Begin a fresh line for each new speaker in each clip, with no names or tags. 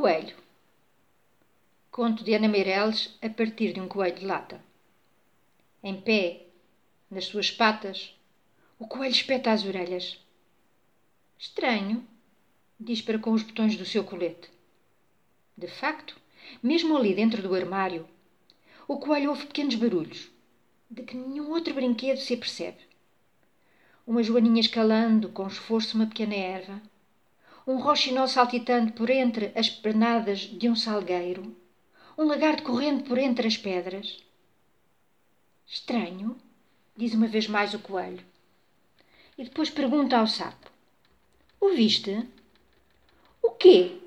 coelho. Conto de Ana Meireles a partir de um coelho de lata. Em pé, nas suas patas, o coelho espeta as orelhas. Estranho, diz para com os botões do seu colete. De facto, mesmo ali dentro do armário, o coelho ouve pequenos barulhos, de que nenhum outro brinquedo se apercebe. Uma joaninha escalando com esforço uma pequena erva, um roxinol saltitando por entre as pernadas de um salgueiro, um lagarto correndo por entre as pedras. Estranho, diz uma vez mais o coelho. E depois pergunta ao sapo: O viste? O quê?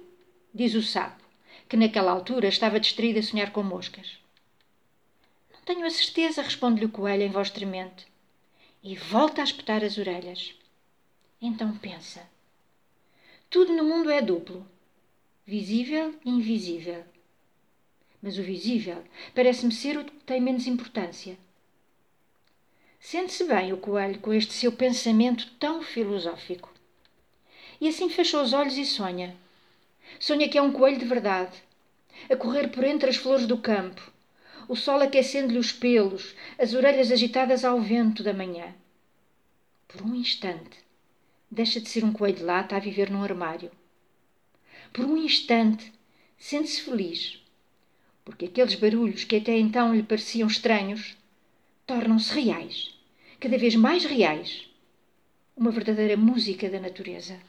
diz o sapo, que naquela altura estava distraído a sonhar com moscas. Não tenho a certeza, responde-lhe o coelho em voz tremente. E volta a espetar as orelhas. Então pensa: tudo no mundo é duplo, visível e invisível. Mas o visível parece-me ser o que tem menos importância. Sente-se bem o coelho com este seu pensamento tão filosófico. E assim fecha os olhos e sonha. Sonha que é um coelho de verdade, a correr por entre as flores do campo, o sol aquecendo-lhe os pelos, as orelhas agitadas ao vento da manhã. Por um instante, deixa de ser um coelho de lata a viver num armário. Por um instante, sente-se feliz, porque aqueles barulhos que até então lhe pareciam estranhos tornam-se reais, cada vez mais reais. Uma verdadeira música da natureza.